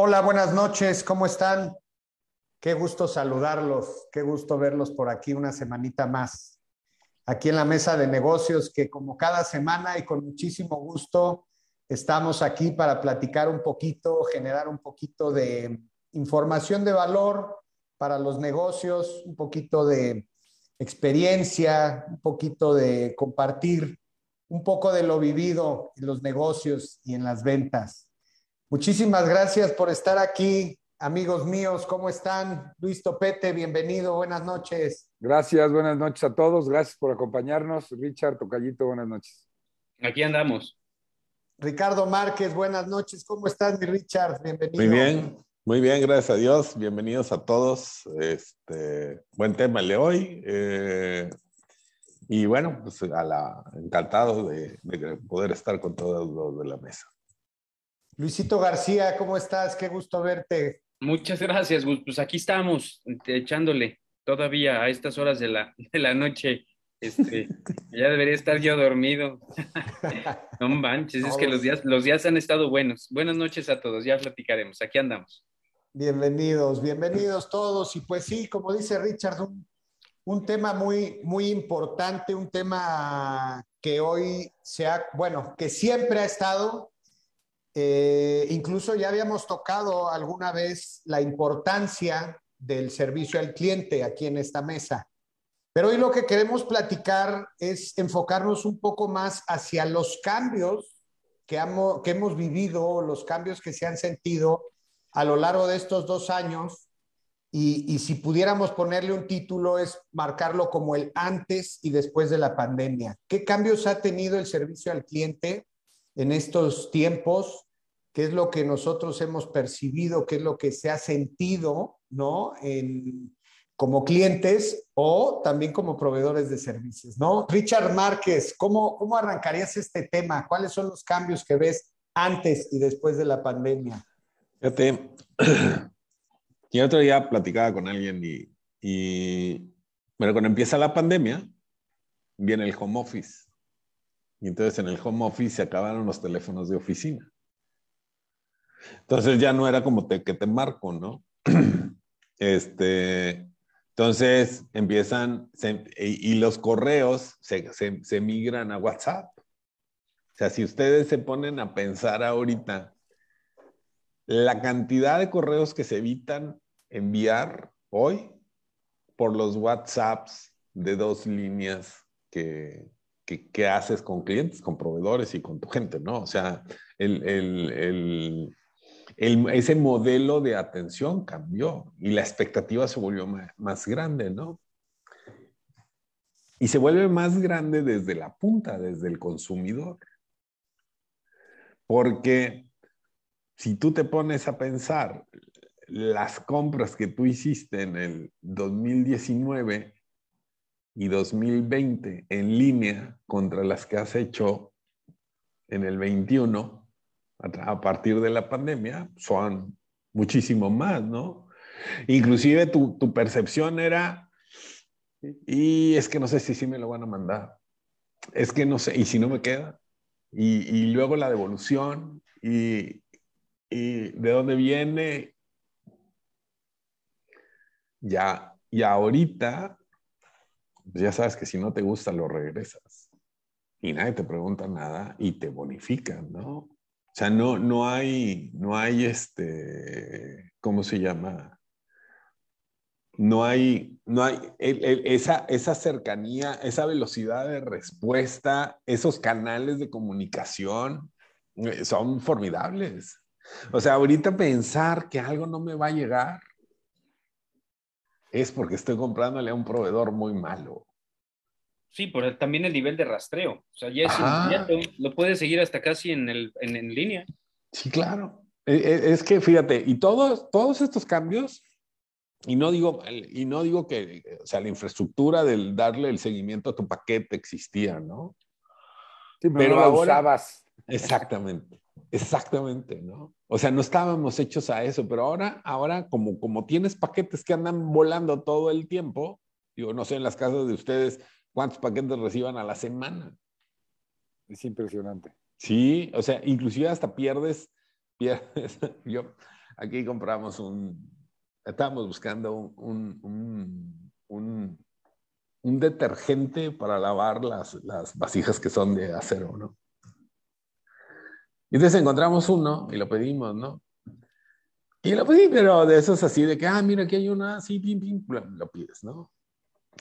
Hola, buenas noches, ¿cómo están? Qué gusto saludarlos, qué gusto verlos por aquí una semanita más. Aquí en la mesa de negocios que como cada semana y con muchísimo gusto estamos aquí para platicar un poquito, generar un poquito de información de valor para los negocios, un poquito de experiencia, un poquito de compartir un poco de lo vivido en los negocios y en las ventas. Muchísimas gracias por estar aquí, amigos míos. ¿Cómo están? Luis Topete, bienvenido. Buenas noches. Gracias, buenas noches a todos. Gracias por acompañarnos. Richard Tocallito, buenas noches. Aquí andamos. Ricardo Márquez, buenas noches. ¿Cómo estás, mi Richard? Bienvenido. Muy bien, muy bien, gracias a Dios. Bienvenidos a todos. Este, buen tema el de hoy. Eh, y bueno, pues a la, encantado de, de poder estar con todos los de la mesa. Luisito García, ¿cómo estás? Qué gusto verte. Muchas gracias, Pues aquí estamos echándole todavía a estas horas de la, de la noche. Este, ya debería estar yo dormido. no manches, es que los días, los días han estado buenos. Buenas noches a todos, ya platicaremos. Aquí andamos. Bienvenidos, bienvenidos todos. Y pues sí, como dice Richard, un, un tema muy, muy importante, un tema que hoy se ha, bueno, que siempre ha estado, eh, incluso ya habíamos tocado alguna vez la importancia del servicio al cliente aquí en esta mesa. Pero hoy lo que queremos platicar es enfocarnos un poco más hacia los cambios que, que hemos vivido, los cambios que se han sentido a lo largo de estos dos años. Y, y si pudiéramos ponerle un título es marcarlo como el antes y después de la pandemia. ¿Qué cambios ha tenido el servicio al cliente en estos tiempos? Qué es lo que nosotros hemos percibido, qué es lo que se ha sentido, ¿no? como clientes o también como proveedores de servicios, ¿no? Richard Márquez, ¿cómo, ¿cómo arrancarías este tema? ¿Cuáles son los cambios que ves antes y después de la pandemia? Fíjate, yo otro día platicaba con alguien y, y, bueno, cuando empieza la pandemia, viene el home office. Y entonces en el home office se acabaron los teléfonos de oficina. Entonces ya no era como te, que te marco, ¿no? Este, entonces empiezan, y, los correos se, se, migran a WhatsApp. O sea, si ustedes se ponen a pensar ahorita, la cantidad de correos que se evitan enviar hoy por los WhatsApps de dos líneas que, que, haces con clientes, con proveedores y con tu gente, ¿no? O sea, el, el, ese modelo de atención cambió y la expectativa se volvió más, grande, ¿no? Y se vuelve más grande desde la punta, desde el consumidor. Porque si tú te pones a pensar las compras que tú hiciste en el 2019 y 2020 en línea contra las que has hecho en el 21, a partir de la pandemia son muchísimo más, ¿no? Inclusive tu, tu percepción era, y es que no sé si sí me lo van a mandar, es que no sé, y si no me queda, y, y luego la devolución, y, y de dónde viene, ya, y ahorita, pues ya sabes que si no te gusta, lo regresas. Y nadie te pregunta nada y te bonifican, ¿no? Sea, no, no hay, no hay este, ¿cómo se llama? No hay, no hay esa, esa cercanía, esa velocidad de respuesta, esos canales de comunicación eh, son formidables. O sea, ahorita pensar que algo no me va a llegar es porque estoy comprándole a un proveedor muy malo. Sí, por también el nivel de rastreo. O sea, ya es lo puedes seguir hasta casi en, el, en, en línea. Sí, claro. E, e, es que fíjate, y todos, todos estos cambios, y no digo, y no digo que, o sea, la infraestructura del darle el seguimiento a tu paquete existía, ¿no? Sí, pero, no ahora, usabas. Exactamente, exactamente, ¿no? O sea, no estábamos hechos a eso, pero ahora, ahora como, como tienes paquetes que andan volando todo el tiempo, digo, no sé, en las casas de ustedes, cuántos paquetes reciban a la semana. Es impresionante. Sí, o sea, inclusive hasta pierdes, pierdes. Yo, aquí compramos un, estábamos buscando un, un, un, un detergente para lavar las, las vasijas que son de acero, ¿no? Y entonces encontramos uno y lo pedimos, ¿no? Y lo pedí, pero de esos así, de que, ah, mira, aquí hay una, así, pim, pim, lo pides, ¿no?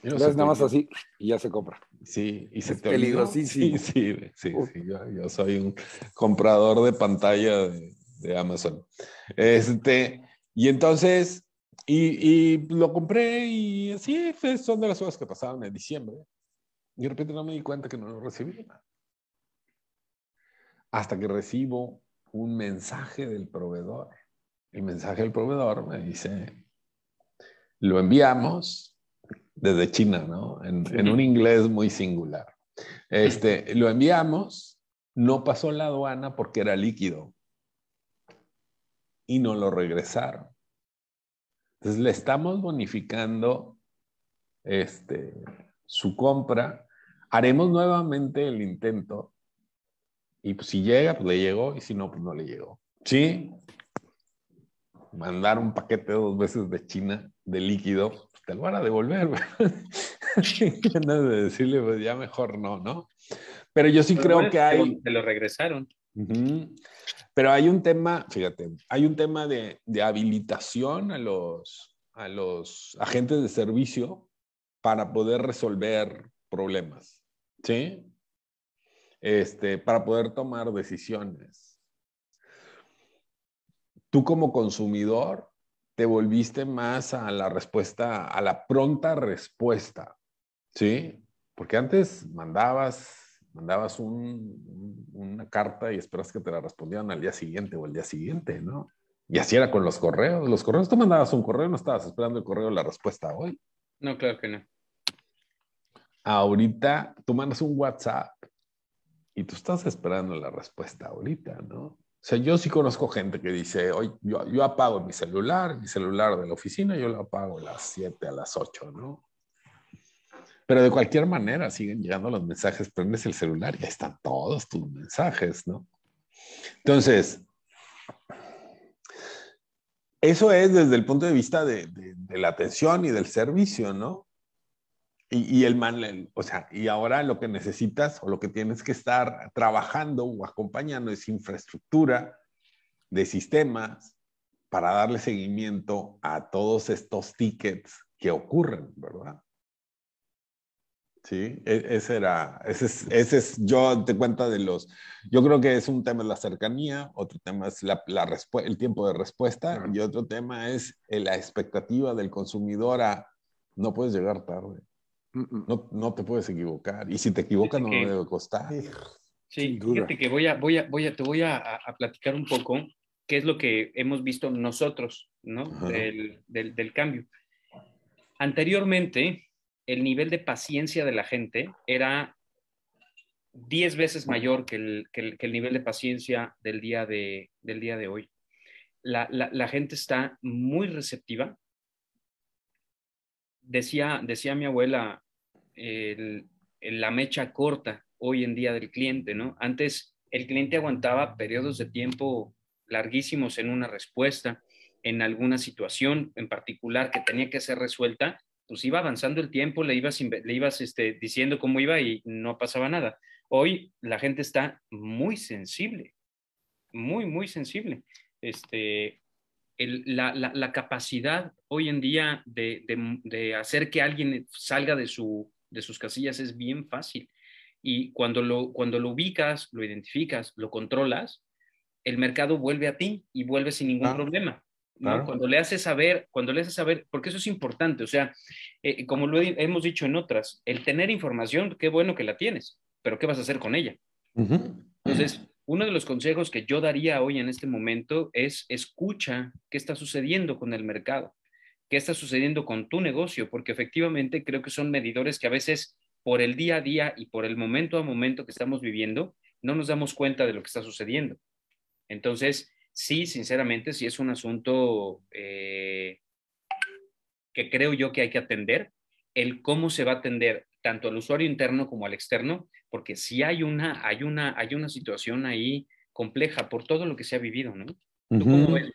No nada más así y ya se compra. Sí, y se te peligrosísimo. Sí, sí, sí, sí yo, yo, soy un comprador de pantalla de, de Amazon. Este, y entonces, y, y, lo compré y así son de las cosas que pasaban en diciembre. Y de repente no me di cuenta que no lo recibí. Hasta que recibo un mensaje del proveedor. El mensaje del proveedor me dice, lo enviamos desde China, ¿no? En, en un inglés muy singular. Este, lo enviamos, no pasó la aduana porque era líquido y no lo regresaron. Entonces le estamos bonificando este, su compra. Haremos nuevamente el intento y pues, si llega, pues le llegó y si no, pues no le llegó. Sí, mandar un paquete dos veces de China de líquido, te lo van a devolver. de decirle, pues ya mejor no, ¿no? Pero yo sí creo que hay... Te lo regresaron. Pero hay un tema, fíjate, hay un tema de, de habilitación a los, a los agentes de servicio para poder resolver problemas, ¿sí? Este, para poder tomar decisiones. Tú como consumidor te volviste más a la respuesta, a la pronta respuesta, ¿sí? Porque antes mandabas mandabas una carta y esperas que te la respondieran al día siguiente o el día siguiente, ¿no? Y así era con los correos. Los correos, tú mandabas un correo, no estabas esperando el correo la respuesta hoy. No, claro que no. Ahorita tú mandas un WhatsApp y tú estás esperando la respuesta ahorita, ¿no? O sea, yo sí conozco gente que dice, hoy yo, apago mi celular, mi celular de la oficina, yo lo apago a las 7, a las 8, ¿no? Pero de cualquier manera siguen llegando los mensajes, prendes el celular y ahí están todos tus mensajes, ¿no? Entonces, eso es desde el punto de vista de, la atención y del servicio, ¿no? Y, y el man, o sea, y ahora lo que necesitas o lo que tienes que estar trabajando o acompañando es infraestructura de sistemas para darle seguimiento a todos estos tickets que ocurren, ¿verdad? Sí, e, ese era, ese es, ese es, yo te cuenta de los, yo creo que es un tema la cercanía, otro tema es la, la el tiempo de respuesta y otro tema es la expectativa del consumidor a, no puedes llegar tarde, no, no te puedes equivocar y si te equivocas no debe costar. Sí, fíjate que voy a, voy a, voy a, te voy a, a, platicar un poco qué es lo que hemos visto nosotros, ¿no? Del, del, del cambio. Anteriormente, el nivel de paciencia de la gente era 10 veces mayor que el, nivel de paciencia del día de, del día de hoy. La, gente está muy receptiva. Decía, decía mi abuela, la mecha corta hoy en día del cliente, ¿no? Antes el cliente aguantaba periodos de tiempo larguísimos en una respuesta, en alguna situación en particular que tenía que ser resuelta pues iba avanzando el tiempo, le ibas, le ibas este, diciendo cómo iba y no pasaba nada. Hoy la gente está muy sensible, muy, muy sensible. Este, la, capacidad hoy en día de, hacer que alguien salga de, su, de sus casillas es bien fácil. Y cuando lo, cuando lo ubicas, lo identificas, lo controlas, el mercado vuelve a ti y vuelve sin ningún problema. Cuando le haces saber, cuando le haces saber, porque eso es importante, o sea, eh, como lo hemos dicho en otras, el tener información, qué bueno que la tienes, pero ¿qué vas a hacer con ella? Entonces, uno de los consejos que yo daría hoy en este momento es escucha qué está sucediendo con el mercado, qué está sucediendo con tu negocio, porque efectivamente creo que son medidores que a veces por el día a día y por el momento a momento que estamos viviendo, no nos damos cuenta de lo que está sucediendo. Entonces, sí, sinceramente, sí es un asunto eh, que creo yo que hay que atender, el cómo se va a atender tanto al usuario interno como al externo, porque sí hay una, hay una, hay una situación ahí compleja por todo lo que se ha vivido, ¿no? cómo ves?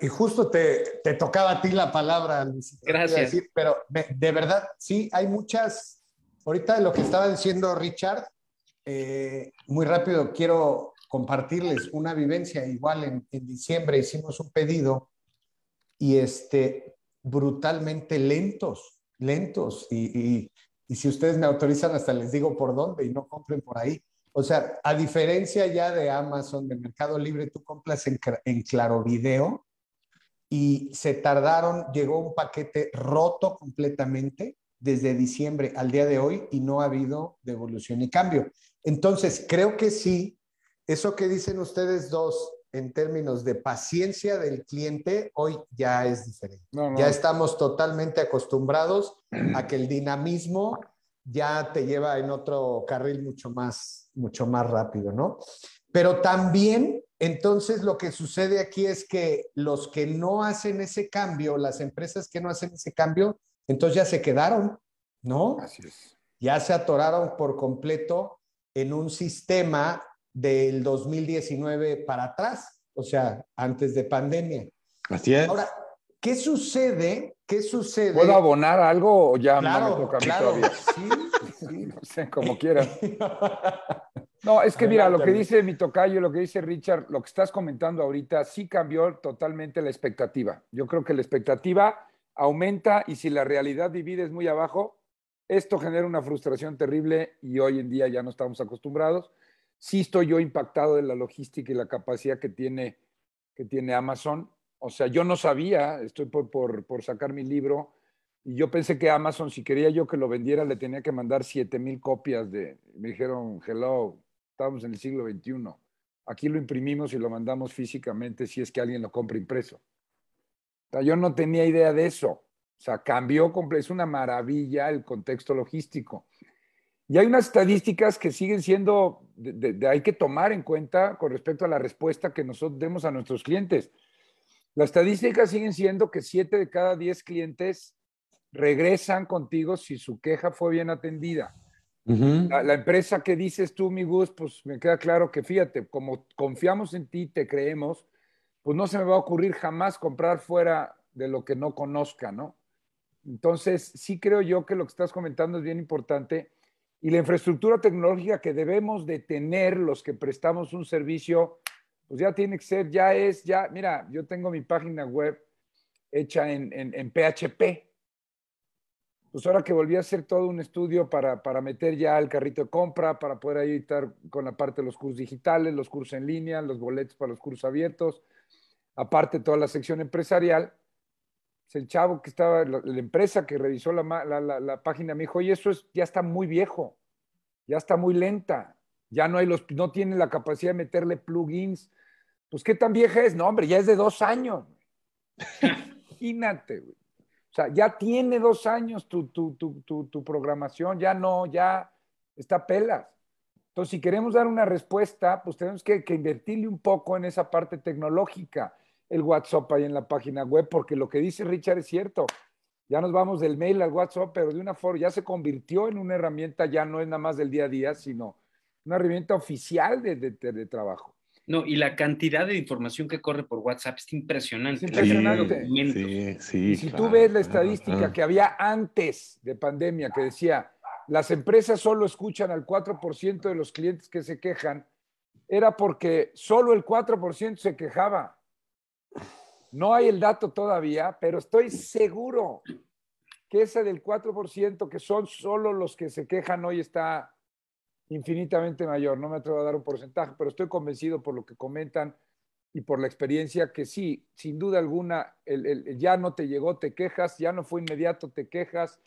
Y justo te, te tocaba a ti la palabra, Luis. Gracias. pero de verdad, sí, hay muchas. Ahorita lo que estaba diciendo Richard, eh, muy rápido quiero compartirles una vivencia. Igual en, en diciembre hicimos un pedido y este, brutalmente lentos, lentos. Y, y, y si ustedes me autorizan, hasta les digo por dónde y no compren por ahí. O sea, a diferencia ya de Amazon, de Mercado Libre, tú compras en, en Claro Video y se tardaron, llegó un paquete roto completamente desde diciembre al día de hoy y no ha habido devolución y cambio. Entonces, creo que sí, eso que dicen ustedes dos en términos de paciencia del cliente, hoy ya es diferente. No, no. Ya estamos totalmente acostumbrados a que el dinamismo ya te lleva en otro carril mucho más, mucho más rápido, ¿no? Pero también, entonces, lo que sucede aquí es que los que no hacen ese cambio, las empresas que no hacen ese cambio, entonces ya se quedaron, ¿no? Así es. Ya se atoraron por completo en un sistema del 2019 para atrás, o sea, antes de pandemia. Así es. Ahora, ¿qué sucede? ¿Qué sucede? ¿Puedo abonar algo o ya claro, me toca a mí claro, todavía? Sí, sí. No sé, como quieran. No, es que mira, lo que dice mi tocayo, lo que dice Richard, lo que estás comentando ahorita, sí cambió totalmente la expectativa. Yo creo que la expectativa aumenta y si la realidad divide es muy abajo, esto genera una frustración terrible y hoy en día ya no estamos acostumbrados. Sí estoy yo impactado de la logística y la capacidad que tiene, que tiene Amazon. O sea, yo no sabía, estoy por, por, por sacar mi libro, y yo pensé que Amazon, si quería yo que lo vendiera, le tenía que mandar 7 mil copias de... Me dijeron, hello, estamos en el siglo XXI. Aquí lo imprimimos y lo mandamos físicamente si es que alguien lo compra impreso. O sea, yo no tenía idea de eso. O sea, cambió, es una maravilla el contexto logístico. Y hay unas estadísticas que siguen siendo, de, hay que tomar en cuenta con respecto a la respuesta que nosotros demos a nuestros clientes. Las estadísticas siguen siendo que 7 de cada 10 clientes regresan contigo si su queja fue bien atendida. La, empresa que dices tú, mi Gus, pues me queda claro que fíjate, como confiamos en ti, te creemos, pues no se me va a ocurrir jamás comprar fuera de lo que no conozca, ¿no? Entonces, sí creo yo que lo que estás comentando es bien importante y la infraestructura tecnológica que debemos de tener los que prestamos un servicio, pues ya tiene que ser, ya es, ya, mira, yo tengo mi página web hecha en, en PHP, pues ahora que volví a hacer todo un estudio para, para meter ya el carrito de compra, para poder ahí estar con la parte de los cursos digitales, los cursos en línea, los boletos para los cursos abiertos, aparte toda la sección empresarial, pues el chavo que estaba, la, la empresa que revisó la, la, la, la, página me dijo, oye, eso es, ya está muy viejo, ya está muy lenta, ya no, hay los, no tiene la capacidad de meterle plugins. Pues, ¿qué tan vieja es? No, hombre, ya es de dos años. Imagínate, güey. O sea, ya tiene dos años tu, tu, tu, tu, programación, ya no, ya está pelas. Entonces, si queremos dar una respuesta, pues tenemos que, invertirle un poco en esa parte tecnológica, el WhatsApp ahí en la página web, porque lo que dice Richard es cierto. Ya nos vamos del mail al WhatsApp, pero de una forma ya se convirtió en una herramienta, ya no es nada más del día a día, sino una herramienta oficial de, de, de trabajo. No, y la cantidad de información que corre por WhatsApp es impresionante. Es impresionante. Sí, sí, si claro, tú ves la estadística claro. que había antes de pandemia, que decía, las empresas solo escuchan al 4% de los clientes que se quejan, era porque solo el 4% se quejaba. No hay el dato todavía, pero estoy seguro que ese del 4%, que son solo los que se quejan hoy, está infinitamente mayor. No me atrevo a dar un porcentaje, pero estoy convencido por lo que comentan y por la experiencia que sí, sin duda alguna, el, el, ya no te llegó, te quejas, ya no fue inmediato, te quejas,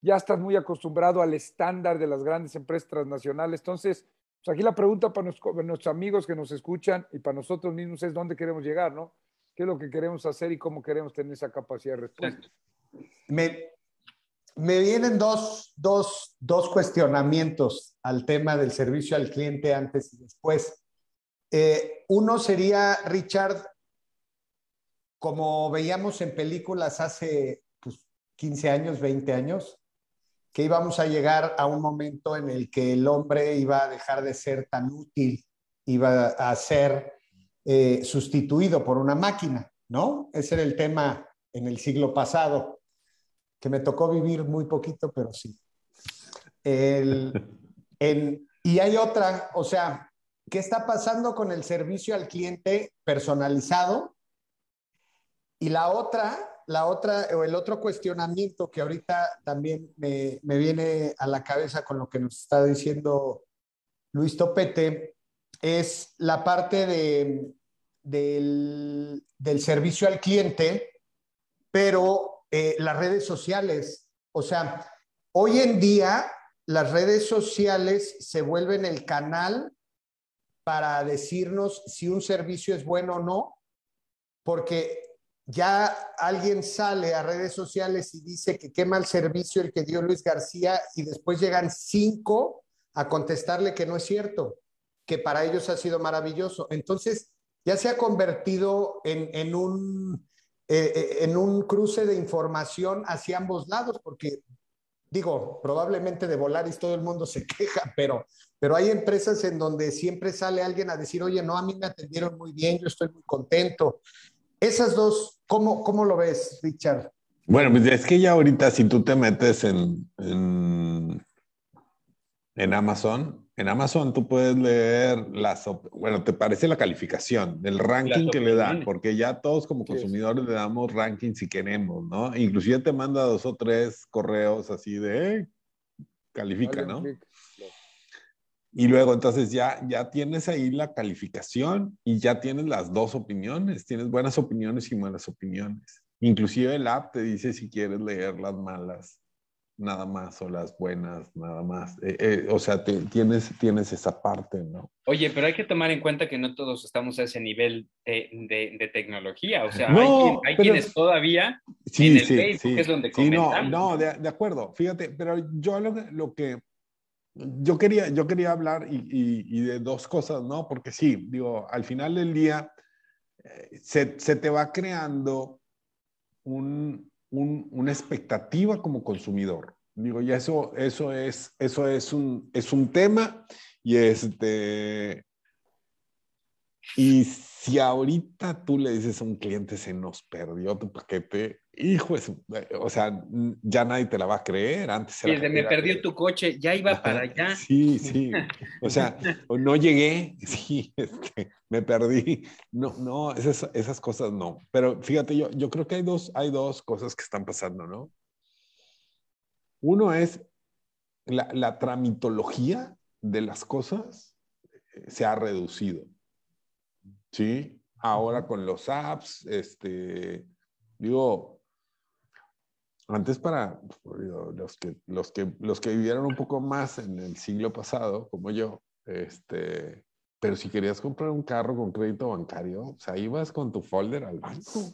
ya estás muy acostumbrado al estándar de las grandes empresas transnacionales. Entonces, pues aquí la pregunta para nuestros, para nuestros amigos que nos escuchan y para nosotros mismos es dónde queremos llegar, ¿no? ¿Qué es lo que queremos hacer y cómo queremos tener esa capacidad de respuesta? Me, me vienen dos, dos, dos, cuestionamientos al tema del servicio al cliente antes y después. Eh, uno sería, Richard, como veíamos en películas hace pues, 15 años, 20 años, que íbamos a llegar a un momento en el que el hombre iba a dejar de ser tan útil, iba a ser eh, sustituido por una máquina. ¿no? Ese era el tema en el siglo pasado, que me tocó vivir muy poquito, pero sí. y hay otra, o sea, ¿qué está pasando con el servicio al cliente personalizado? Y la otra, la otra, o el otro cuestionamiento que ahorita también me, me viene a la cabeza con lo que nos está diciendo Luis Topete, es la parte de, del, servicio al cliente, pero eh, las redes sociales, o sea, hoy en día las redes sociales se vuelven el canal para decirnos si un servicio es bueno o no, porque ya alguien sale a redes sociales y dice que quema el servicio el que dio Luis García y después llegan cinco a contestarle que no es cierto, que para ellos ha sido maravilloso. Entonces, ya se ha convertido en, un, eh, eh, en un cruce de información hacia ambos lados, porque digo, probablemente de Volaris todo el mundo se queja, pero, pero hay empresas en donde siempre sale alguien a decir, oye, no, a mí me atendieron muy bien, yo estoy muy contento. Esas dos, ¿cómo, cómo lo ves, Richard? Bueno, pues es que ya ahorita si tú te metes en, en, en Amazon, en Amazon tú puedes leer las, bueno, te parece la calificación, el ranking que le dan, porque ya todos como consumidores le damos ranking si queremos, ¿no? Inclusive te manda dos o tres correos así de, califica, ¿no? Y luego entonces ya, ya tienes ahí la calificación y ya tienes las dos opiniones, tienes buenas opiniones y malas opiniones. Inclusive el app te dice si quieres leer las malas nada más o las buenas nada más. Eh, eh, o sea, tienes, tienes esa parte, ¿no? Oye, pero hay que tomar en cuenta que no todos estamos a ese nivel de, de, tecnología. O sea, hay, hay quienes todavía sí, en el sí, Facebook es donde sí, no, no de, de, acuerdo. Fíjate, pero yo lo, lo que... Yo quería, yo quería hablar y, y, de dos cosas, ¿no? Porque sí, digo, al final del día eh, se, se te va creando un, una expectativa como consumidor. Digo, ya eso, eso, es, eso es, un, es un tema y este... Y si ahorita tú le dices a un cliente se nos perdió tu paquete, hijo, o sea, ya nadie te la va a creer. Antes sí, me perdió tu coche, ya iba para allá. Sí, sí. O sea, no llegué, sí, este, me perdí. No, no, esas, esas cosas no. Pero fíjate, yo, yo creo que hay dos, hay dos cosas que están pasando, ¿no? Uno es la, la tramitología de las cosas eh, se ha reducido. ¿Sí? Ahora con los apps, este, digo, antes para los que, los, que, los que vivieron un poco más en el siglo pasado, como yo, este, pero si querías comprar un carro con crédito bancario, o sea, ibas con tu folder al banco.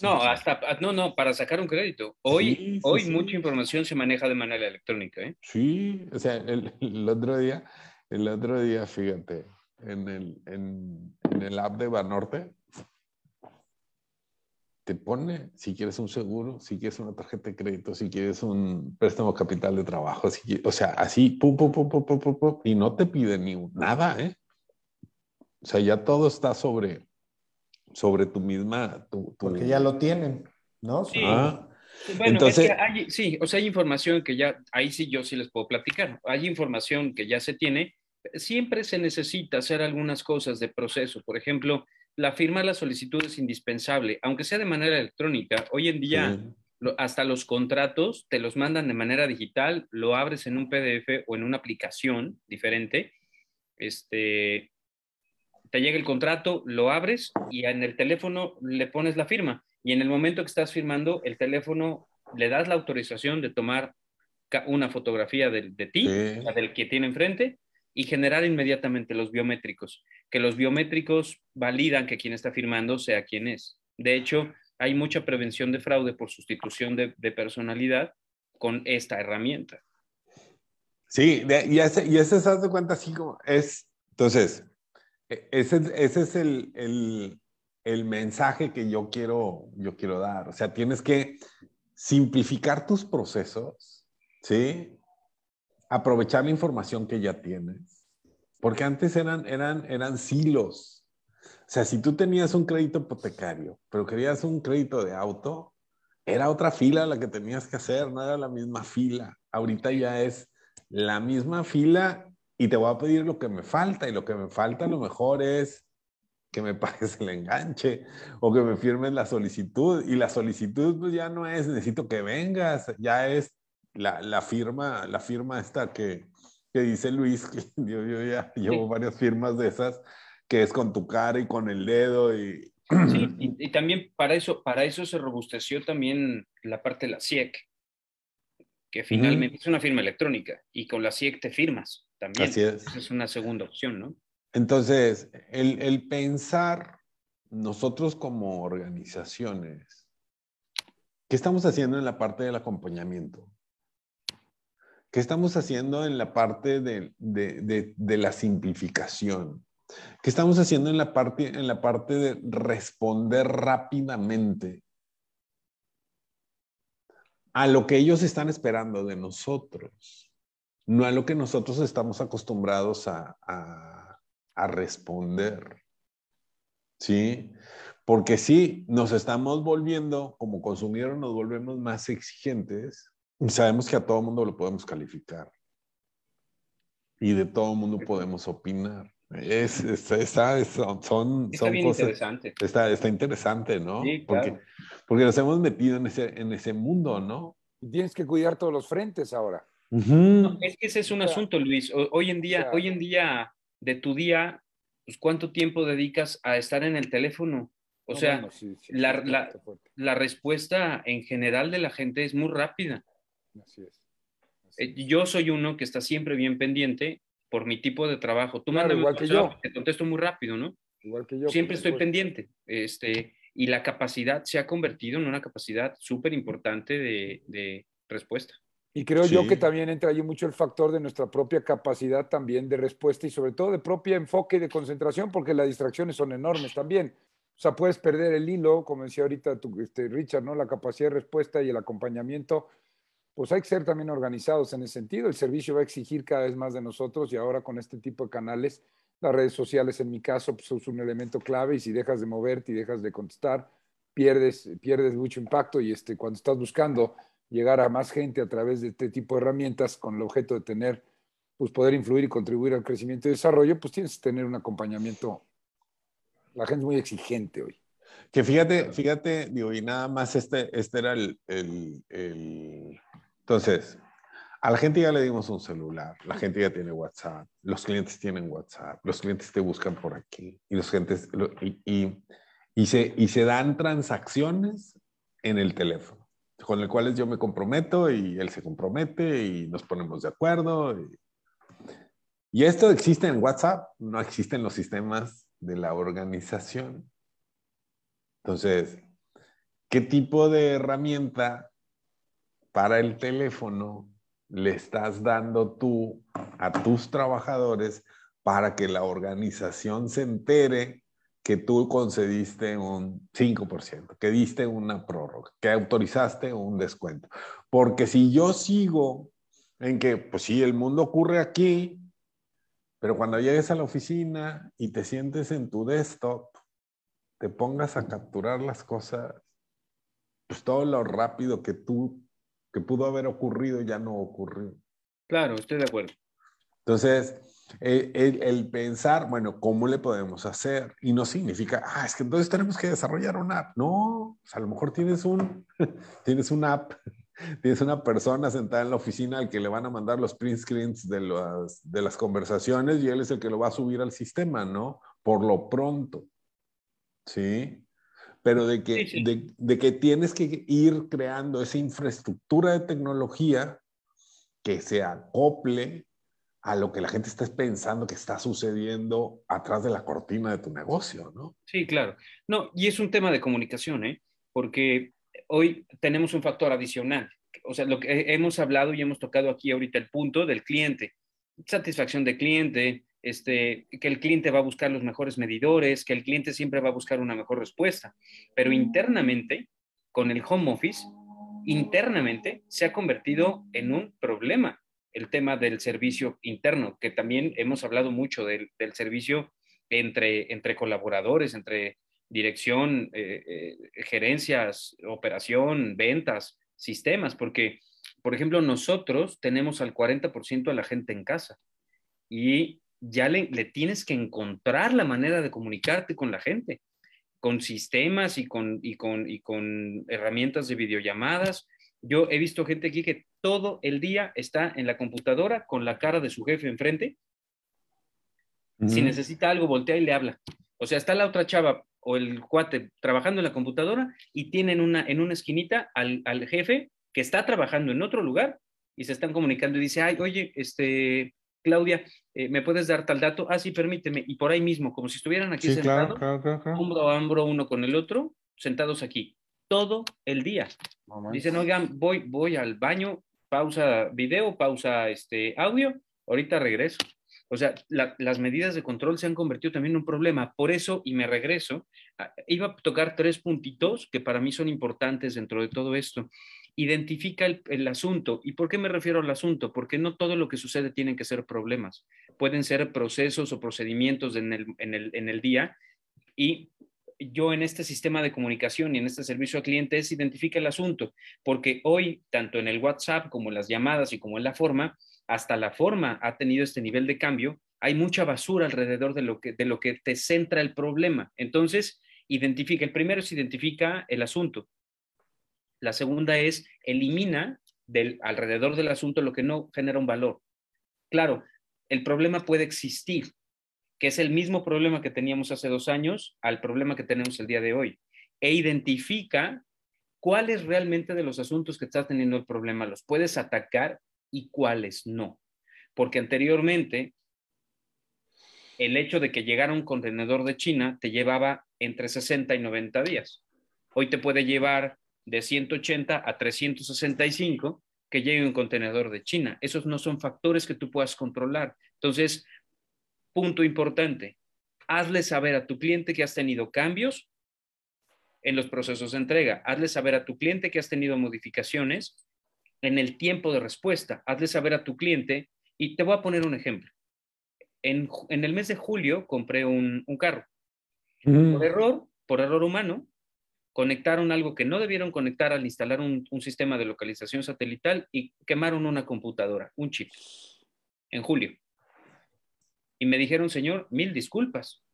No, hasta, no, no, para sacar un crédito. Hoy, hoy mucha información se maneja de manera electrónica, ¿eh? Sí, o sea, el, el otro día, el otro día, fíjate, en el, en, en el app de Banorte, te pone si quieres un seguro, si quieres una tarjeta de crédito, si quieres un préstamo capital de trabajo, o sea, así, pum, pum, pum, pum, pum, pum, y no te pide ni nada, ¿eh? O sea, ya todo está sobre, sobre tu misma... Porque ya lo tienen, ¿no? Sí. Ah, bueno, Entonces, es que hay, sí, o sea, hay información que ya, ahí sí yo sí les puedo platicar, hay información que ya se tiene, siempre se necesita hacer algunas cosas de proceso, por ejemplo, la firma de la solicitud es indispensable, aunque sea de manera electrónica. Hoy en día, hasta los contratos te los mandan de manera digital, lo abres en un PDF o en una aplicación diferente. Este, te llega el contrato, lo abres y en el teléfono le pones la firma. Y en el momento que estás firmando, el teléfono le das la autorización de tomar una fotografía de, ti, del que tiene enfrente, y generar inmediatamente los biométricos, que los biométricos validan que quien está firmando sea quien es. De hecho, hay mucha prevención de fraude por sustitución de, personalidad con esta herramienta. Sí, y ese, y ese se hace cuenta así como es, entonces, e, ese, ese es el, el, el, mensaje que yo quiero, yo quiero dar. O sea, tienes que simplificar tus procesos, ¿sí? Aprovechar la información que ya tienes. Porque antes eran, eran, eran silos. O sea, si tú tenías un crédito hipotecario, pero querías un crédito de auto, era otra fila la que tenías que hacer, no era la misma fila. Ahorita ya es la misma fila y te voy a pedir lo que me falta y lo que me falta a lo mejor es que me pagues el enganche o que me firmes la solicitud y la solicitud pues ya no es necesito que vengas, ya es la, la firma, la firma esta que, que dice Luis, que yo, yo ya llevo varias firmas de esas, que es con tu cara y con el dedo y... Sí, y, también para eso, para eso se robusteció también la parte de la CIEC, que finalmente es una firma electrónica y con la CIEC te firmas también. Así es. Es una segunda opción, ¿no? Entonces, el, el pensar nosotros como organizaciones, ¿qué estamos haciendo en la parte del acompañamiento? ¿Qué estamos haciendo en la parte de, de, la simplificación? ¿Qué estamos haciendo en la, parte, en la parte de responder rápidamente a lo que ellos están esperando de nosotros? No a lo que nosotros estamos acostumbrados a, a, responder. ¿Sí? Porque si nos estamos volviendo, como consumidores, nos volvemos más exigentes sabemos que a todo mundo lo podemos calificar y de todo mundo podemos opinar. Es, está, son, son cosas, interesante. Está, está interesante, ¿no? porque, porque nos hemos metido en ese, en ese mundo, ¿no? Y tienes que cuidar todos los frentes ahora. es que ese es un asunto, Luis. Hoy en día, hoy en día, de tu día, pues, ¿cuánto tiempo dedicas a estar en el teléfono? O sea, la, la, la, respuesta en general de la gente es muy rápida. Así es. Eh, yo soy uno que está siempre bien pendiente por mi tipo de trabajo. Tú claro, igual que yo. Te contesto muy rápido, ¿no? Igual que yo. Siempre estoy pendiente. Este, y la capacidad se ha convertido en una capacidad súper importante de, de, respuesta. Y creo yo que también entra allí mucho el factor de nuestra propia capacidad también de respuesta y sobre todo de propio enfoque y de concentración, porque las distracciones son enormes también. O sea, puedes perder el hilo, como decía ahorita tu, este, Richard, ¿no? La capacidad de respuesta y el acompañamiento pues hay que ser también organizados en ese sentido. El servicio va a exigir cada vez más de nosotros y ahora con este tipo de canales, las redes sociales en mi caso, pues es un elemento clave y si dejas de moverte y dejas de contestar, pierdes, pierdes mucho impacto y este, cuando estás buscando llegar a más gente a través de este tipo de herramientas con el objeto de tener, pues poder influir y contribuir al crecimiento y desarrollo, pues tienes que tener un acompañamiento. La gente es muy exigente hoy. Que fíjate, fíjate, digo, y nada más este, este era el entonces, a la gente ya le dimos un celular, la gente ya tiene WhatsApp, los clientes tienen WhatsApp, los clientes te buscan por aquí y los clientes y, y, se, y se dan transacciones en el teléfono, con el cual yo me comprometo y él se compromete y nos ponemos de acuerdo. Y, y esto existe en WhatsApp, no existe en los sistemas de la organización. Entonces, ¿qué tipo de herramienta para el teléfono le estás dando tú a tus trabajadores para que la organización se entere que tú concediste un 5%, que diste una prórroga, que autorizaste un descuento. Porque si yo sigo en que, pues sí, el mundo ocurre aquí, pero cuando llegues a la oficina y te sientes en tu desktop, te pongas a capturar las cosas, pues todo lo rápido que tú que pudo haber ocurrido ya no ocurrió. Claro, estoy de acuerdo. Entonces, el, pensar, bueno, ¿cómo le podemos hacer? Y no significa, ah, es que entonces tenemos que desarrollar una app. No, a lo mejor tienes un, tienes una app, tienes una persona sentada en la oficina al que le van a mandar los print screens de las, de las conversaciones y él es el que lo va a subir al sistema, ¿no? Por lo pronto. ¿Sí? Pero de que, De, que tienes que ir creando esa infraestructura de tecnología que se acople a lo que la gente está pensando que está sucediendo atrás de la cortina de tu negocio, ¿no? Sí, claro. No, y es un tema de comunicación, ¿eh? Porque hoy tenemos un factor adicional. O sea, lo que hemos hablado y hemos tocado aquí ahorita el punto del cliente. Satisfacción de cliente, este, que el cliente va a buscar los mejores medidores, que el cliente siempre va a buscar una mejor respuesta. Pero internamente, con el home office, internamente se ha convertido en un problema el tema del servicio interno, que también hemos hablado mucho del, servicio entre, entre colaboradores, entre dirección, eh, eh, gerencias, operación, ventas, sistemas, porque, por ejemplo, nosotros tenemos al 40% de la gente en casa y ya le, le, tienes que encontrar la manera de comunicarte con la gente, con sistemas y con, y con, y con herramientas de videollamadas. Yo he visto gente aquí que todo el día está en la computadora con la cara de su jefe enfrente. Si necesita algo, voltea y le habla. O sea, está la otra chava o el cuate trabajando en la computadora y tienen una, en una esquinita al, al jefe que está trabajando en otro lugar y se están comunicando y dice, ay, oye, este, Claudia, eh, ¿me puedes dar tal dato? Ah, sí, permíteme. Y por ahí mismo, como si estuvieran aquí sentados, hombro a hombro uno con el otro, sentados aquí, todo el día. Dicen, oigan, voy, voy al baño, pausa video, pausa este audio, ahorita regreso. O sea, las medidas de control se han convertido también en un problema. Por eso, y me regreso, iba a tocar tres puntitos que para mí son importantes dentro de todo esto. Identifica el, asunto. ¿Y por qué me refiero al asunto? Porque no todo lo que sucede tienen que ser problemas. Pueden ser procesos o procedimientos en el, en el, en el día. Y yo en este sistema de comunicación y en este servicio al cliente es identifica el asunto, porque hoy, tanto en el WhatsApp como en las llamadas y como en la forma, hasta la forma ha tenido este nivel de cambio, hay mucha basura alrededor de lo que, de lo que te centra el problema. Entonces, identifica, el primero es identifica el asunto. La segunda es elimina del, alrededor del asunto lo que no genera un valor. Claro, el problema puede existir, que es el mismo problema que teníamos hace dos años al problema que tenemos el día de hoy. E identifica cuáles realmente de los asuntos que estás teniendo el problema los puedes atacar y cuáles no. Porque anteriormente, el hecho de que llegara un contenedor de China te llevaba entre 60 y 90 días. Hoy te puede llevar de 180 a 365 que llegue un contenedor de China. Esos no son factores que tú puedas controlar. Entonces, punto importante, hazle saber a tu cliente que has tenido cambios en los procesos de entrega. Hazle saber a tu cliente que has tenido modificaciones en el tiempo de respuesta. Hazle saber a tu cliente y te voy a poner un ejemplo. En, el mes de julio compré un, carro. Mm. Por error, por error humano, conectaron algo que no debieron conectar al instalar un, un, sistema de localización satelital y quemaron una computadora, un chip, en julio. Y me dijeron, señor, mil disculpas,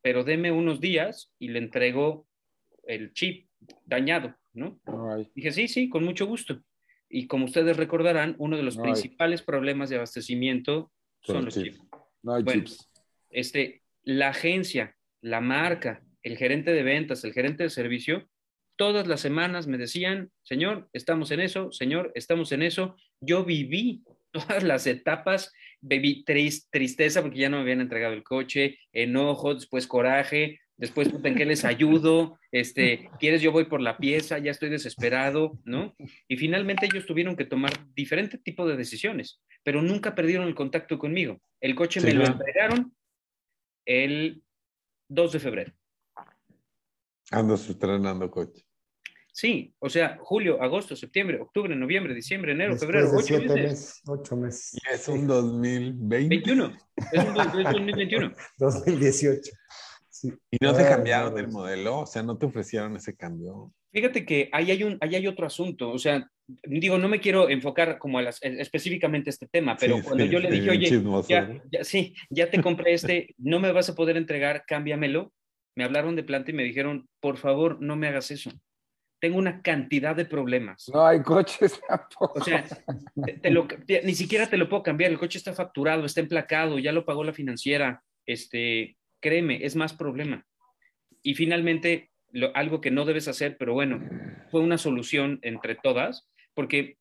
pero deme unos días y le entrego el chip dañado, ¿no? Dije, sí, sí, con mucho gusto. Y como ustedes recordarán, uno de los principales problemas de abastecimiento son los chips. No hay chips. Este, la agencia, la marca, el gerente de ventas, el gerente de servicio, todas las semanas me decían, señor, estamos en eso, señor, estamos en eso. Yo viví todas las etapas, viví tristeza porque ya no me habían entregado el coche, enojo, después coraje, después, ¿en qué les ayudo? Este, ¿quieres? Yo voy por la pieza, ya estoy desesperado, ¿no? Y finalmente ellos tuvieron que tomar diferente tipo de decisiones, pero nunca perdieron el contacto conmigo. El coche me lo entregaron el 2 de febrero. Andas estrenando coche. Sí, o sea, julio, agosto, septiembre, octubre, noviembre, diciembre, enero, febrero, ocho meses. Ocho meses. Y es un 2020. 21. Es un 2021. 2018. Y no te cambiaron el modelo, o sea, no te ofrecieron ese cambio. Fíjate que ahí hay, un, ahí hay otro asunto, o sea, digo, no me quiero enfocar como a las, específicamente este tema, pero cuando yo le dije, oye, ya, sí, ya te compré este, no me vas a poder entregar, cámbiamelo, me hablaron de planta y me dijeron, por favor, no me hagas eso. Tengo una cantidad de problemas. No hay coches O sea, ni siquiera te lo puedo cambiar. El coche está facturado, está emplacado, ya lo pagó la financiera. Este, créeme, es más problema. Y finalmente, algo que no debes hacer, pero bueno, fue una solución entre todas, porque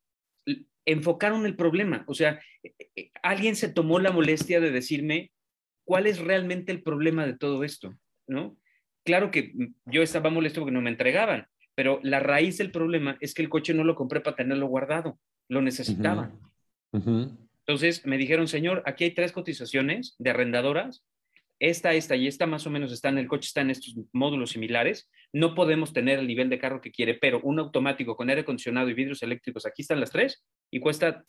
enfocaron el problema. O sea, e, e, alguien se tomó la molestia de decirme cuál es realmente el problema de todo esto, ¿no? Claro que yo estaba molesto porque no me entregaban, pero la raíz del problema es que el coche no lo compré para tenerlo guardado, lo necesitaba. Entonces me dijeron, señor, aquí hay tres cotizaciones de arrendadoras esta, esta y esta más o menos están, el coche está en estos módulos similares. No podemos tener el nivel de carro que quiere, pero un automático con aire acondicionado y vidrios eléctricos, aquí están las tres y cuesta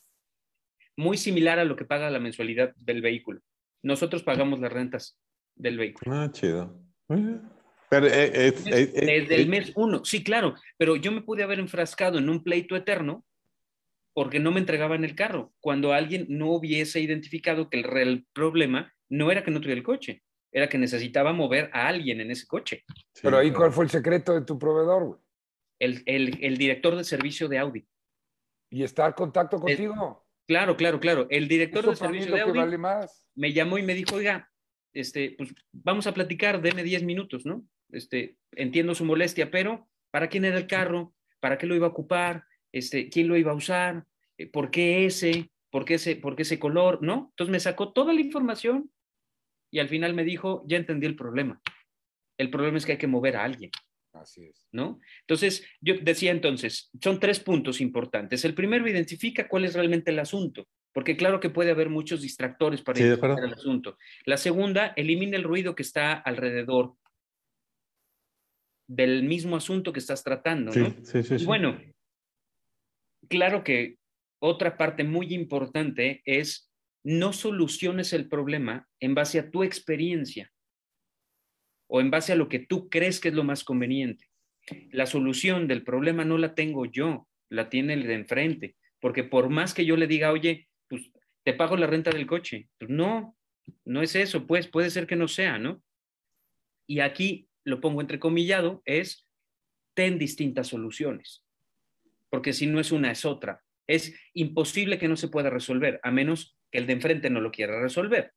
muy similar a lo que paga la mensualidad del vehículo. Nosotros pagamos las rentas del vehículo. Ah, chido. Pero eh, es, Desde el mes uno, sí, claro, pero yo me pude haber enfrascado en un pleito eterno porque no me entregaban el carro, cuando alguien no hubiese identificado que el real problema no era que no tuviera el coche, era que necesitaba mover a alguien en ese coche. Pero ahí, ¿cuál fue el secreto de tu proveedor? El, el, director de servicio de Audi. ¿Y está en contacto contigo? claro, claro, claro. El director de servicio de Audi me llamó y me dijo, oiga, este, pues vamos a platicar, deme 10 minutos, ¿no? Este, entiendo su molestia, pero ¿para quién era el carro? ¿Para qué lo iba a ocupar? Este, ¿Quién lo iba a usar? Eh, ¿Por qué ese? ¿Por qué ese, por qué ese color? ¿No? Entonces me sacó toda la información y al final me dijo, ya entendí el problema. El problema es que hay que mover a alguien. Así es. ¿No? Entonces, yo decía entonces, son tres puntos importantes. El primero, identifica cuál es realmente el asunto, porque claro que puede haber muchos distractores para identificar el asunto. La segunda, elimina el ruido que está alrededor del mismo asunto que estás tratando, ¿no? Sí, sí, sí, bueno, claro que otra parte muy importante es no soluciones el problema en base a tu experiencia o en base a lo que tú crees que es lo más conveniente. La solución del problema no la tengo yo, la tiene el de enfrente, porque por más que yo le diga, oye, pues te pago la renta del coche, pues no, no es eso, pues puede ser que no sea, ¿no? Y aquí lo pongo entrecomillado, es ten distintas soluciones, porque si no es una, es otra. Es imposible que no se pueda resolver, a menos que el de enfrente no lo quiera resolver.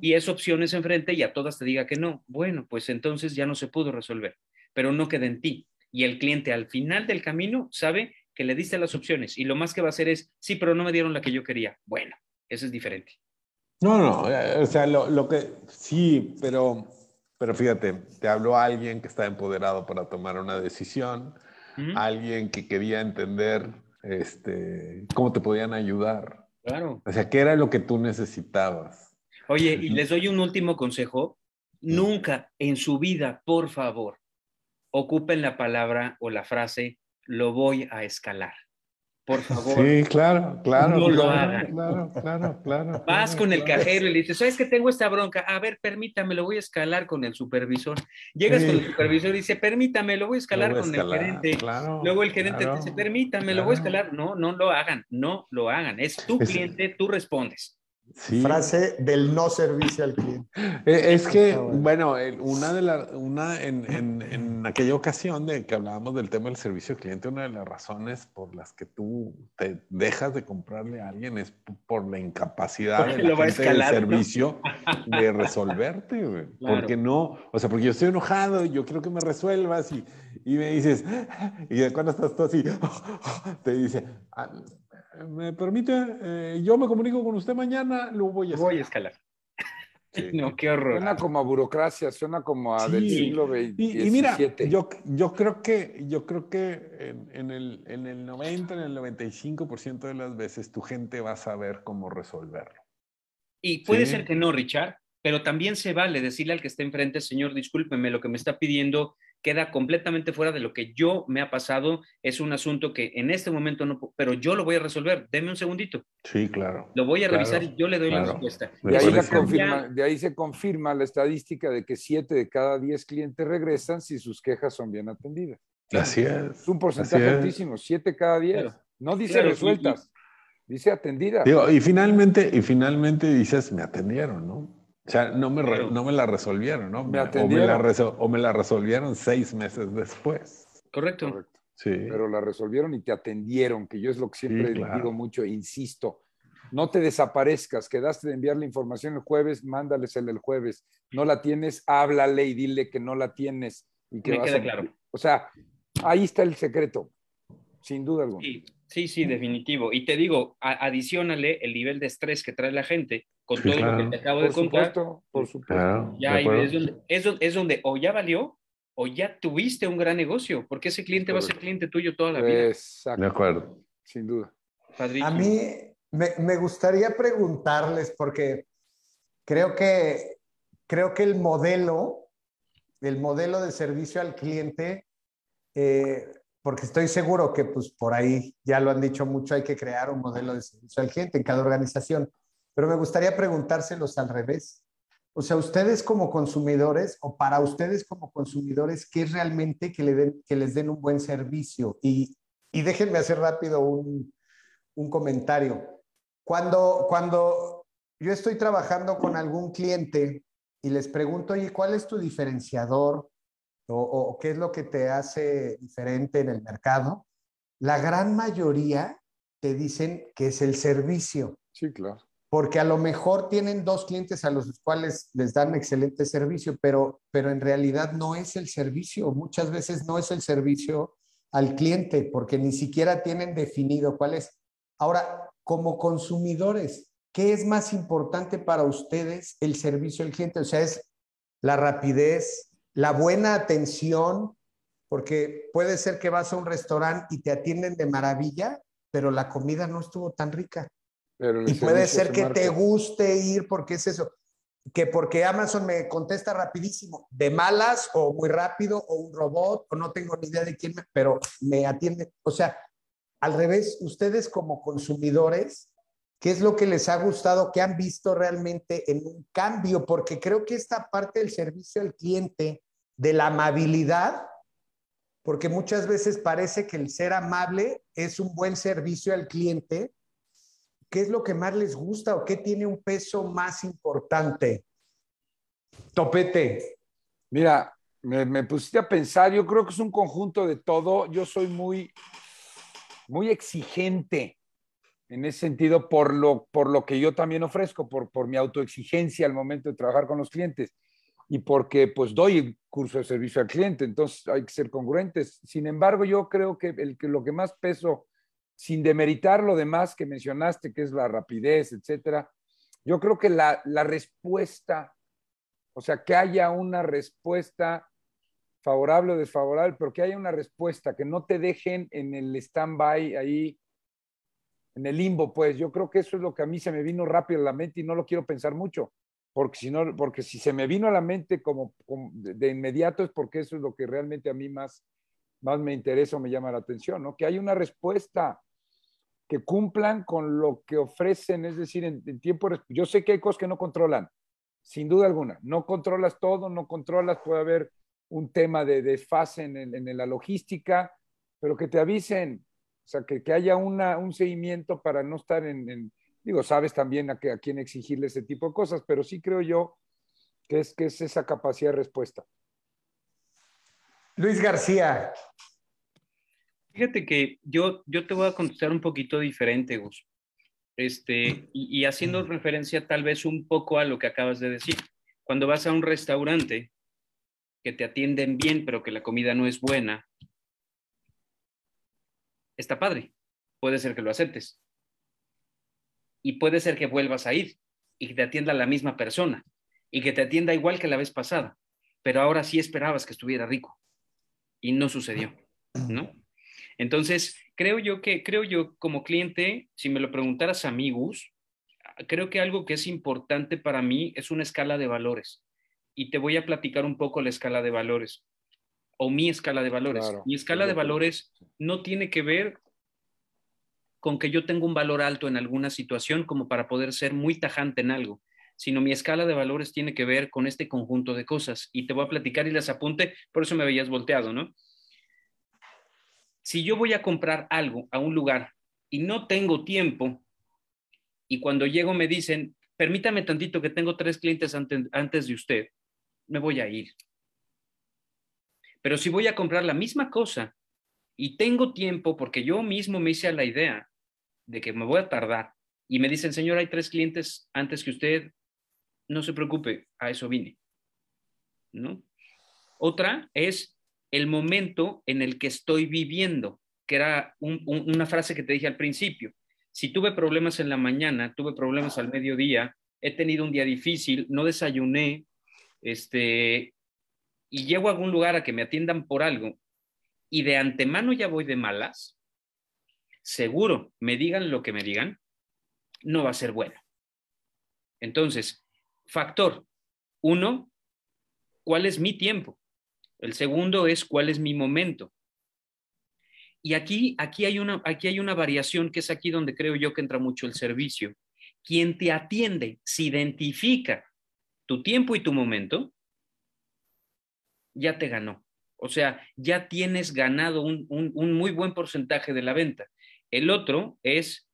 y es opciones enfrente y a todas te diga que no. Bueno, pues entonces ya no se pudo resolver, pero no queda en ti. Y el cliente al final del camino sabe que le diste las opciones y lo más que va a hacer es, sí, pero no me dieron la que yo quería. Bueno, eso es diferente. No, no, eh, o sea, lo, lo que sí, pero pero fíjate, te habló alguien que está empoderado para tomar una decisión, alguien que quería entender este, cómo te podían ayudar. Claro. O sea, ¿qué era lo que tú necesitabas? Oye, y les doy un último consejo. Nunca en su vida, por favor, ocupen la palabra o la frase, lo voy a escalar. Por favor. Sí, claro, claro. No lo hagan. Claro, claro, claro. Vas con el cajero y le dices, ¿sabes que tengo esta bronca? A ver, permítame, lo voy a escalar con el supervisor. Llegas con el supervisor y dice, permítame, lo voy a escalar con el gerente. Luego el gerente te dice, permítame, lo voy a escalar. No, no lo hagan, no lo hagan. Es tu cliente, tú respondes. Frase del no servicio al cliente. Eh, es que, bueno, una de las, una en, en, en, aquella ocasión de que hablábamos del tema del servicio al cliente, una de las razones por las que tú te dejas de comprarle a alguien es por la incapacidad de la gente del servicio de resolverte. Porque no, o sea, porque yo estoy enojado y yo quiero que me resuelvas y, y me dices, y cuando estás tú así, te dice, ah, me permite, eh, yo me comunico con usted mañana, lo voy a escalar. Voy a escalar. No, qué horror. Suena como a burocracia, suena como a del siglo XX. Y, mira, yo, yo creo que, yo creo que en, el, en el 90, en el 95% de las veces tu gente va a saber cómo resolverlo. Y puede ser que no, Richard, pero también se vale decirle al que esté enfrente, señor, discúlpeme, lo que me está pidiendo queda completamente fuera de lo que yo me ha pasado. Es un asunto que en este momento no, pero yo lo voy a resolver. Deme un segundito. Sí, claro. Lo voy a revisar y yo le doy la respuesta. De ahí, se confirma la estadística de que siete de cada diez clientes regresan si sus quejas son bien atendidas. Así es. Es un porcentaje altísimo, siete cada diez. No dice resueltas, dice atendidas. y finalmente, y finalmente dices, me atendieron, ¿no? O sea, no me, no me la resolvieron, ¿no? Me o, me la o, me la resolvieron seis meses después. Correcto. Sí. Pero la resolvieron y te atendieron, que yo es lo que siempre digo mucho e insisto. No te desaparezcas, quedaste de enviar la información el jueves, mándales el jueves. No la tienes, háblale y dile que no la tienes. Y que me queda claro. O sea, ahí está el secreto, sin duda alguna. Sí, sí, sí, definitivo. Y te digo, adicionale el nivel de estrés que trae la gente con todo lo que te acabo de contar. por supuesto. ya es, donde, es, donde, o ya valió o ya tuviste un gran negocio, porque ese cliente va a ser cliente tuyo toda la vida. Exacto. De acuerdo. Sin duda. A mí me, me, gustaría preguntarles, porque creo que, creo que el modelo, el modelo de servicio al cliente, eh, porque estoy seguro que pues por ahí ya lo han dicho mucho, hay que crear un modelo de servicio al cliente en cada organización. Pero me gustaría preguntárselos al revés. O sea, ustedes como consumidores o para ustedes como consumidores, ¿qué es realmente que, le den, que les den un buen servicio? Y, y déjenme hacer rápido un, un comentario. Cuando, cuando yo estoy trabajando con algún cliente y les pregunto, oye, ¿cuál es tu diferenciador? O, o, qué es lo que te hace diferente en el mercado? La gran mayoría te dicen que es el servicio. Sí, claro porque a lo mejor tienen dos clientes a los cuales les dan excelente servicio, pero, pero en realidad no es el servicio. Muchas veces no es el servicio al cliente, porque ni siquiera tienen definido cuál es. Ahora, como consumidores, ¿qué es más importante para ustedes el servicio al cliente? O sea, es la rapidez, la buena atención, porque puede ser que vas a un restaurante y te atienden de maravilla, pero la comida no estuvo tan rica y puede ser que te guste ir porque es eso, que porque Amazon me contesta rapidísimo, de malas o muy rápido o un robot o no tengo ni idea de quién, pero me atiende. O sea, al revés, ustedes como consumidores, ¿qué es lo que les ha gustado, qué han visto realmente en un cambio? Porque creo que esta parte del servicio al cliente, de la amabilidad, porque muchas veces parece que el ser amable es un buen servicio al cliente, ¿Qué es lo que más les gusta o qué tiene un peso más importante? Topete. Mira, me, pusiste a pensar, yo creo que es un conjunto de todo. Yo soy muy, muy exigente en ese sentido por lo, por lo que yo también ofrezco, por, por mi autoexigencia al momento de trabajar con los clientes y porque pues doy el curso de servicio al cliente, entonces hay que ser congruentes. Sin embargo, yo creo que, el, que lo que más peso sin demeritar lo demás que mencionaste, que es la rapidez, etcétera, yo creo que la, la respuesta, o sea, que haya una respuesta favorable o desfavorable, pero que haya una respuesta, que no te dejen en el stand-by ahí, en el limbo, pues yo creo que eso es lo que a mí se me vino rápido a la mente y no lo quiero pensar mucho, porque si, no, porque si se me vino a la mente como, de, inmediato es porque eso es lo que realmente a mí más, más me interesa o me llama la atención, ¿no? Que hay una respuesta, que cumplan con lo que ofrecen, es decir, en, tiempo, yo sé que hay cosas que no controlan, sin duda alguna, no controlas todo, no controlas, puede haber un tema de desfase en, en, la logística, pero que te avisen, o sea, que, que haya un seguimiento para no estar en, digo, sabes también a, que, a quién exigirle ese tipo de cosas, pero sí creo yo que es, que es esa capacidad de respuesta. Luis García, Fíjate que yo, yo te voy a contestar un poquito diferente, Gus. Este, y, haciendo referencia tal vez un poco a lo que acabas de decir. Cuando vas a un restaurante que te atienden bien, pero que la comida no es buena, está padre. Puede ser que lo aceptes. Y puede ser que vuelvas a ir y que te atienda la misma persona y que te atienda igual que la vez pasada, pero ahora sí esperabas que estuviera rico y no sucedió, ¿no? Entonces, creo yo que, creo yo como cliente, si me lo preguntaras a creo que algo que es importante para mí es una escala de valores. Y te voy a platicar un poco la escala de valores o mi escala de valores. mi escala de valores no tiene que ver con que yo tengo un valor alto en alguna situación como para poder ser muy tajante en algo, sino mi escala de valores tiene que ver con este conjunto de cosas. Y te voy a platicar y las apunte, por eso me veías volteado, ¿no? Si yo voy a comprar algo a un lugar y no tengo tiempo, y cuando llego me dicen, permítame tantito que tengo tres clientes antes, de usted, me voy a ir. Pero si voy a comprar la misma cosa y tengo tiempo, porque yo mismo me hice la idea de que me voy a tardar, y me dicen, señor, hay tres clientes antes que usted, no se preocupe, a eso vine. ¿No? Otra es el momento en el que estoy viviendo, que era una frase que te dije al principio. Si tuve problemas en la mañana, tuve problemas al mediodía, he tenido un día difícil, no desayuné, este, y llego a algún lugar a que me atiendan por algo, y de antemano ya voy de malas, seguro, me digan lo que me digan, no va a ser bueno. Entonces, factor uno, ¿cuál es mi tiempo? El segundo es cuál es mi momento. Y aquí, aquí, hay una, aquí hay una variación que es aquí donde creo yo que entra mucho el servicio. Quien te atiende se identifica tu tiempo y tu momento, ya te ganó. O sea, ya tienes ganado un, un muy buen porcentaje de la venta. El otro es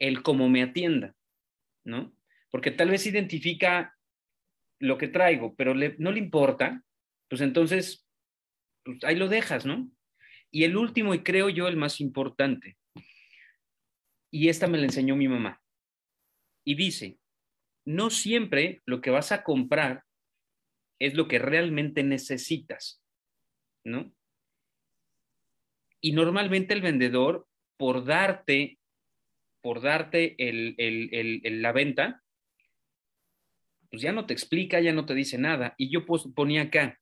el cómo me atienda, ¿no? Porque tal vez identifica lo que traigo, pero no le importa, pues entonces, pues ahí lo dejas, ¿no? Y el último, y creo yo el más importante, y esta me la enseñó mi mamá, y dice, no siempre lo que vas a comprar es lo que realmente necesitas, ¿no? Y normalmente el vendedor, por darte, por darte la venta, pues ya no te explica, ya no te dice nada. Y yo ponía acá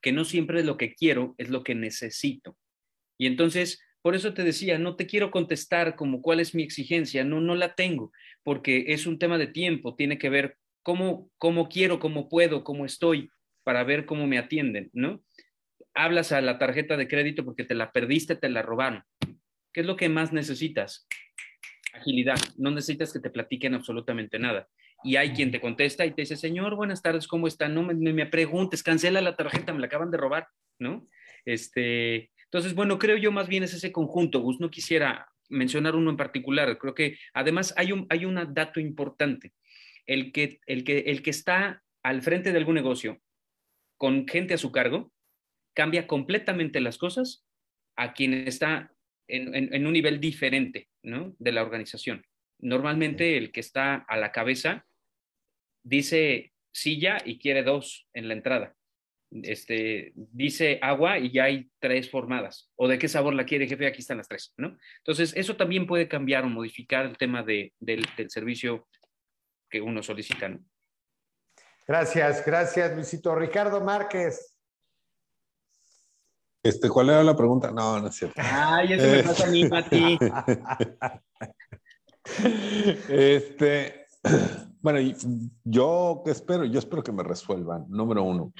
que no siempre lo que quiero, es lo que necesito. Y entonces, por eso te decía, no te quiero contestar como cuál es mi exigencia, no, no la tengo, porque es un tema de tiempo, tiene que ver cómo, cómo quiero, cómo puedo, cómo estoy, para ver cómo me atienden, ¿no? Hablas a la tarjeta de crédito porque te la perdiste, te la robaron. ¿Qué es lo que más necesitas? Agilidad. No necesitas que te platiquen absolutamente nada y hay quien te contesta y te dice, señor, buenas tardes, ¿cómo está? No me, me, preguntes, cancela la tarjeta, me la acaban de robar, ¿no? Este, entonces, bueno, creo yo más bien es ese conjunto, Gus, no quisiera mencionar uno en particular, creo que además hay un, hay un dato importante, el que, el, que, el que está al frente de algún negocio con gente a su cargo, cambia completamente las cosas a quien está en, en un nivel diferente, ¿no? De la organización. Normalmente el que está a la cabeza dice silla y quiere dos en la entrada. Este, dice agua y ya hay tres formadas. ¿O de qué sabor la quiere, jefe? Aquí están las tres, ¿no? Entonces, eso también puede cambiar o modificar el tema del, servicio que uno solicita, Gracias, gracias, Luisito. Ricardo Márquez. Este, ¿Cuál era la pregunta? No, no es cierto. Ay, eso me pasa a mí, Mati. este, bueno, yo que espero, yo espero que me resuelvan, número uno.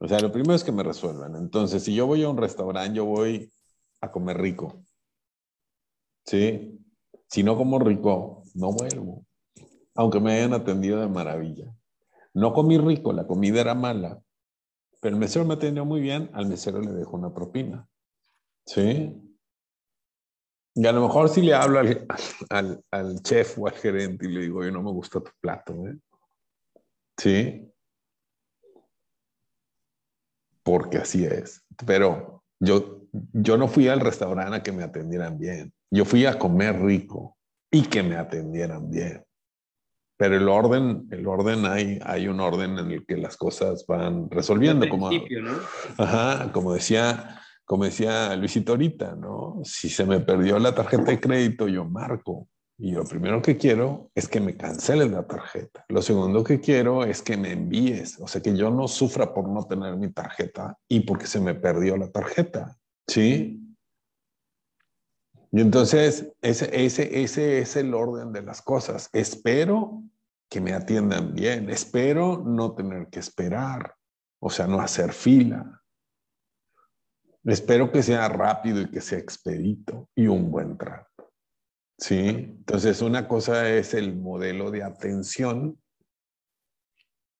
O sea, lo primero es que me resuelvan. Entonces, si yo voy a un restaurante, yo voy a comer rico. ¿Sí? Si no como rico, no vuelvo. Aunque me hayan atendido de maravilla. No comí rico, la comida era mala, pero el mesero me atendió muy bien, al mesero le dejo una propina. ¿Sí? Y a lo mejor si le hablo al, al, chef o al gerente y le digo, yo no me gusta tu plato, ¿eh? ¿Sí? Porque así es. Pero yo, yo no fui al restaurante a que me atendieran bien. Yo fui a comer rico y que me atendieran bien. Pero el orden, el orden hay, hay un orden en el que las cosas van resolviendo. Como, ¿no? ajá, como decía como decía Luisito ahorita, ¿no? Si se me perdió la tarjeta de crédito, yo marco. Y lo primero que quiero es que me canceles la tarjeta. Lo segundo que quiero es que me envíes, o sea, que yo no sufra por no tener mi tarjeta y porque se me perdió la tarjeta, ¿sí? Y entonces, ese, ese, ese es el orden de las cosas. Espero que me atiendan bien, espero no tener que esperar, o sea, no hacer fila, Espero que sea rápido y que sea expedito y un buen trato. ¿Sí? Entonces, una cosa es el modelo de atención,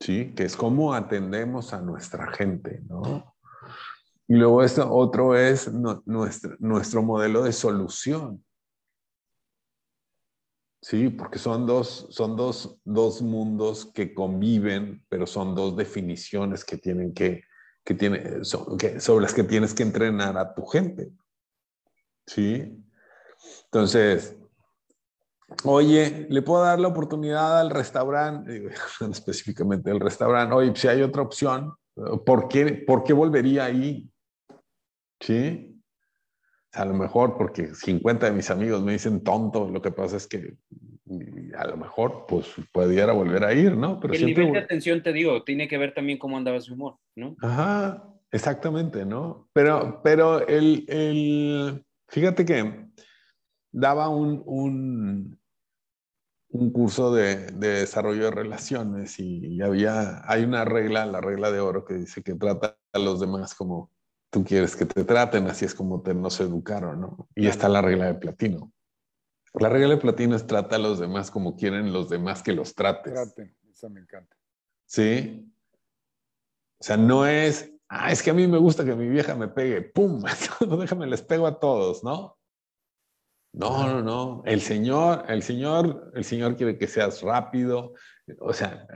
¿sí? Que es cómo atendemos a nuestra gente, ¿no? Y luego esto, otro es nuestro, nuestro modelo de solución. Sí, porque son dos, son dos, dos mundos que conviven, pero son dos definiciones que tienen que que tiene, sobre las que tienes que entrenar a tu gente. ¿Sí? Entonces, oye, ¿le puedo dar la oportunidad al restaurante? Específicamente al restaurante. Oye, si hay otra opción, ¿por qué, ¿por qué volvería ahí? ¿Sí? A lo mejor porque 50 de mis amigos me dicen tonto, lo que pasa es que a lo mejor pues pudiera volver a ir, ¿no? Pero el nivel de atención, te digo, tiene que ver también cómo andaba su humor, ¿no? Ajá, exactamente, ¿no? Pero, pero el, el fíjate que daba un, un, un curso de, de, desarrollo de relaciones y, había, hay una regla, la regla de oro, que dice que trata a los demás como tú quieres que te traten, así es como te nos educaron, ¿no? Y está la regla de platino. La regla de platino es trata a los demás como quieren los demás que los trates. Traten, eso me encanta. ¿Sí? O sea, no es, ah, es que a mí me gusta que mi vieja me pegue, ¡pum! No, déjame, les pego a todos, ¿no? No, no, no. El Señor, el Señor, el Señor quiere que seas rápido. O sea,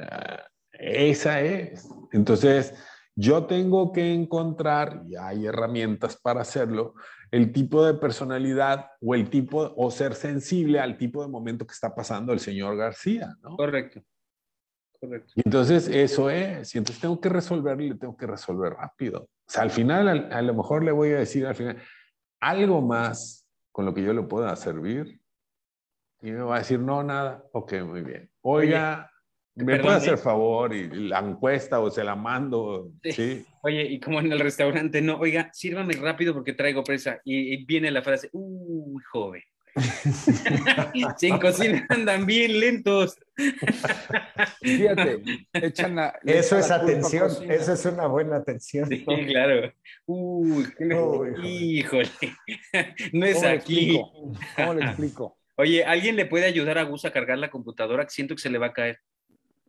esa es. Entonces, yo tengo que encontrar, y hay herramientas para hacerlo, el tipo de personalidad o el tipo, o ser sensible al tipo de momento que está pasando el señor García, ¿no? Correcto. Correcto. Y entonces eso es, y entonces tengo que resolverlo y le tengo que resolver rápido. O sea, al final, a, lo mejor le voy a decir al final, algo más con lo que yo le pueda servir. Y me va a decir, no, nada. Ok, muy bien. Oiga, ¿Me puede hacer favor y la encuesta o se la mando? Sí. Oye, y como en el restaurante, no, oiga, sírvame rápido porque traigo presa. Y, viene la frase, uy, joven. Sin cocina andan bien lentos. Fíjate, echan la, Eso es atención, eso es una buena atención. Sí, claro. Uy, híjole. No es aquí. ¿Cómo le explico? Oye, ¿alguien le puede ayudar a Gus a cargar la computadora? Siento que se le va a caer.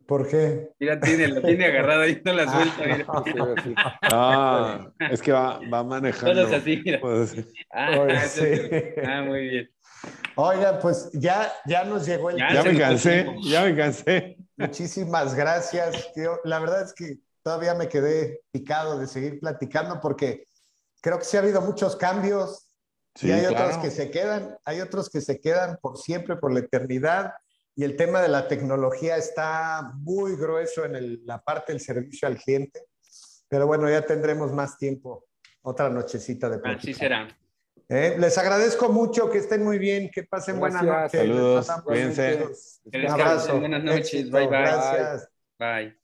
¿Por qué? Mira, tiene, la tiene agarrada y no la suelta. Ah, es que va, va manejando. Todos así, mira. Ah, ah, muy bien. Oiga, pues ya, ya nos llegó el Ya, me cansé, ya me cansé. Muchísimas gracias. Tío. La verdad es que todavía me quedé picado de seguir platicando porque creo que sí ha habido muchos cambios y hay otros que se quedan, hay otros que se quedan por siempre, por la eternidad y el tema de la tecnología está muy grueso en la parte del servicio al cliente. Pero bueno, ya tendremos más tiempo, otra nochecita de plática. Así será. Eh, les agradezco mucho, que estén muy bien, que pasen buenas noches. Saludos, cuídense. Un abrazo. Buenas noches, bye bye. Gracias. Bye.